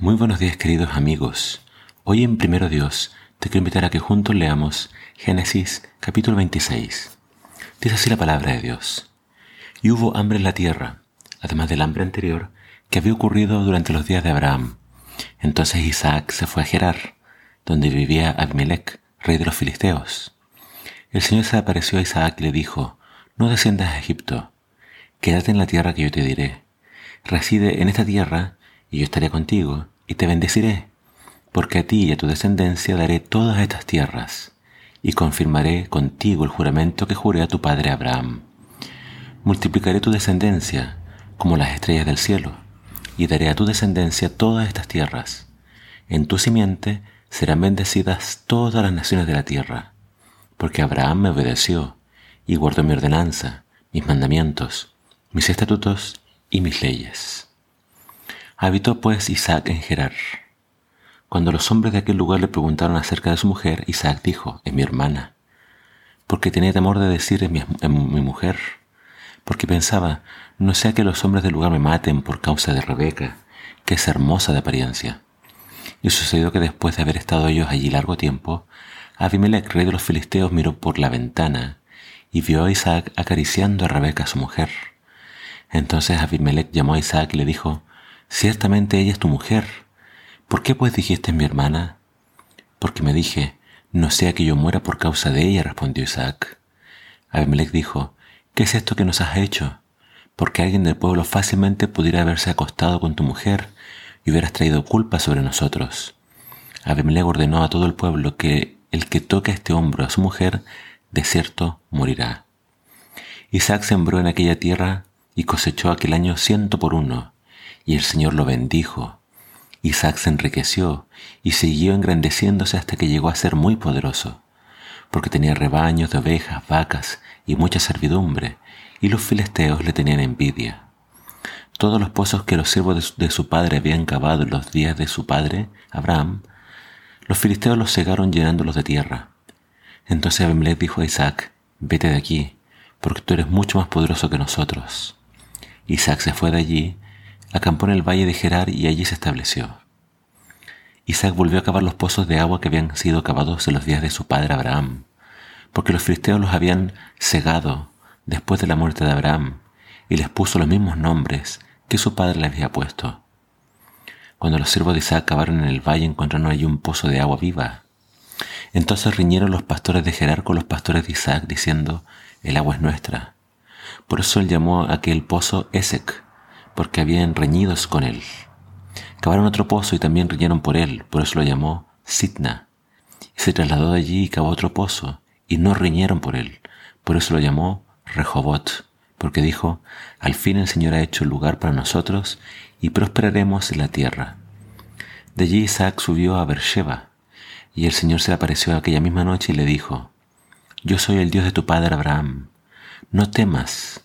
Muy buenos días queridos amigos. Hoy en Primero Dios te quiero invitar a que juntos leamos Génesis capítulo 26. Dice así la palabra de Dios. Y hubo hambre en la tierra, además del hambre anterior que había ocurrido durante los días de Abraham. Entonces Isaac se fue a Gerar, donde vivía Abimelech, rey de los filisteos. El Señor se apareció a Isaac y le dijo, No desciendas a Egipto, quédate en la tierra que yo te diré. Reside en esta tierra y yo estaré contigo y te bendeciré, porque a ti y a tu descendencia daré todas estas tierras, y confirmaré contigo el juramento que juré a tu padre Abraham. Multiplicaré tu descendencia como las estrellas del cielo, y daré a tu descendencia todas estas tierras. En tu simiente serán bendecidas todas las naciones de la tierra, porque Abraham me obedeció y guardó mi ordenanza, mis mandamientos, mis estatutos y mis leyes. Habitó pues Isaac en Gerar. Cuando los hombres de aquel lugar le preguntaron acerca de su mujer, Isaac dijo, es mi hermana, porque tenía temor de decir es mi, mi mujer, porque pensaba, no sea que los hombres del lugar me maten por causa de Rebeca, que es hermosa de apariencia. Y sucedió que después de haber estado ellos allí largo tiempo, Abimelech, rey de los filisteos, miró por la ventana y vio a Isaac acariciando a Rebeca, su mujer. Entonces Abimelech llamó a Isaac y le dijo, Ciertamente ella es tu mujer. ¿Por qué pues dijiste mi hermana? Porque me dije, no sea que yo muera por causa de ella, respondió Isaac. Abimelech dijo, ¿qué es esto que nos has hecho? Porque alguien del pueblo fácilmente pudiera haberse acostado con tu mujer y hubieras traído culpa sobre nosotros. Abimelech ordenó a todo el pueblo que el que toque a este hombro a su mujer, de cierto morirá. Isaac sembró en aquella tierra y cosechó aquel año ciento por uno, y el Señor lo bendijo. Isaac se enriqueció y siguió engrandeciéndose hasta que llegó a ser muy poderoso, porque tenía rebaños de ovejas, vacas y mucha servidumbre, y los filisteos le tenían envidia. Todos los pozos que los siervos de su padre habían cavado en los días de su padre, Abraham, los filisteos los cegaron llenándolos de tierra. Entonces Abimelech dijo a Isaac, vete de aquí, porque tú eres mucho más poderoso que nosotros. Isaac se fue de allí acampó en el valle de Gerar y allí se estableció. Isaac volvió a cavar los pozos de agua que habían sido cavados en los días de su padre Abraham, porque los filisteos los habían cegado después de la muerte de Abraham, y les puso los mismos nombres que su padre le había puesto. Cuando los siervos de Isaac cavaron en el valle encontraron allí un pozo de agua viva. Entonces riñeron los pastores de Gerar con los pastores de Isaac, diciendo, el agua es nuestra. Por eso él llamó a aquel pozo Esec, porque habían reñidos con él. Cavaron otro pozo y también riñeron por él, por eso lo llamó Sitna. Y se trasladó de allí y cavó otro pozo, y no riñeron por él, por eso lo llamó Rehobot, porque dijo, al fin el Señor ha hecho lugar para nosotros y prosperaremos en la tierra. De allí Isaac subió a Beersheba, y el Señor se le apareció aquella misma noche y le dijo, Yo soy el Dios de tu padre Abraham, no temas,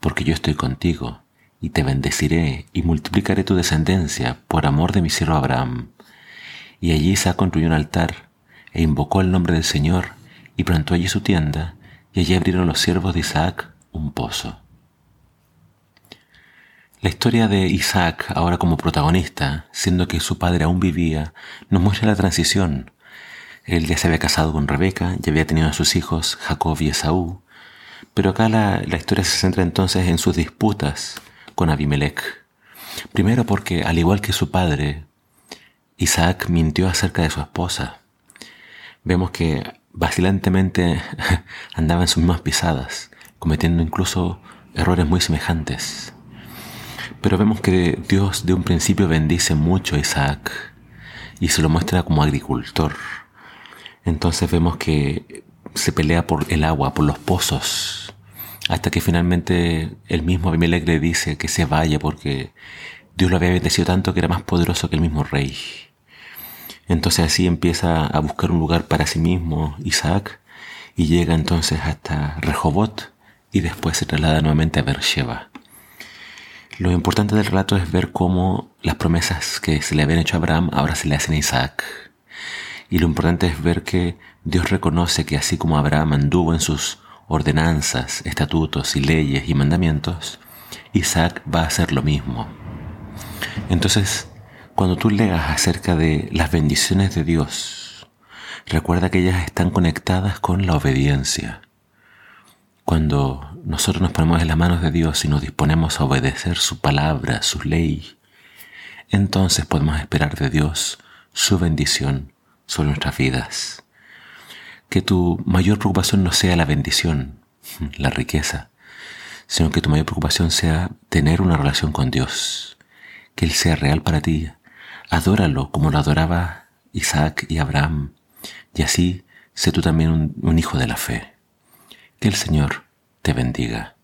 porque yo estoy contigo y te bendeciré y multiplicaré tu descendencia por amor de mi siervo Abraham. Y allí Isaac construyó un altar e invocó el nombre del Señor y plantó allí su tienda y allí abrieron los siervos de Isaac un pozo. La historia de Isaac, ahora como protagonista, siendo que su padre aún vivía, nos muestra la transición. Él ya se había casado con Rebeca, ya había tenido a sus hijos Jacob y Esaú, pero acá la, la historia se centra entonces en sus disputas con Abimelech. Primero porque, al igual que su padre, Isaac mintió acerca de su esposa. Vemos que vacilantemente andaba en sus mismas pisadas, cometiendo incluso errores muy semejantes. Pero vemos que Dios de un principio bendice mucho a Isaac y se lo muestra como agricultor. Entonces vemos que se pelea por el agua, por los pozos, hasta que finalmente el mismo Abimelech le dice que se vaya porque Dios lo había bendecido tanto que era más poderoso que el mismo rey. Entonces así empieza a buscar un lugar para sí mismo Isaac y llega entonces hasta Rehobot y después se traslada nuevamente a Beersheba. Lo importante del relato es ver cómo las promesas que se le habían hecho a Abraham ahora se le hacen a Isaac. Y lo importante es ver que Dios reconoce que así como Abraham anduvo en sus ordenanzas, estatutos y leyes y mandamientos, Isaac va a hacer lo mismo. Entonces, Cuando tú leas acerca de las bendiciones de Dios, recuerda que ellas están conectadas con la obediencia. Cuando nosotros nos ponemos en las manos de Dios y nos disponemos a obedecer su palabra, su ley, entonces podemos esperar de Dios su bendición sobre nuestras vidas. Que tu mayor preocupación no sea la bendición, la riqueza, sino que tu mayor preocupación sea tener una relación con Dios, que Él sea real para ti. Adóralo como lo adoraba Isaac y Abraham, y así sé tú también un, un hijo de la fe. Que el Señor te bendiga.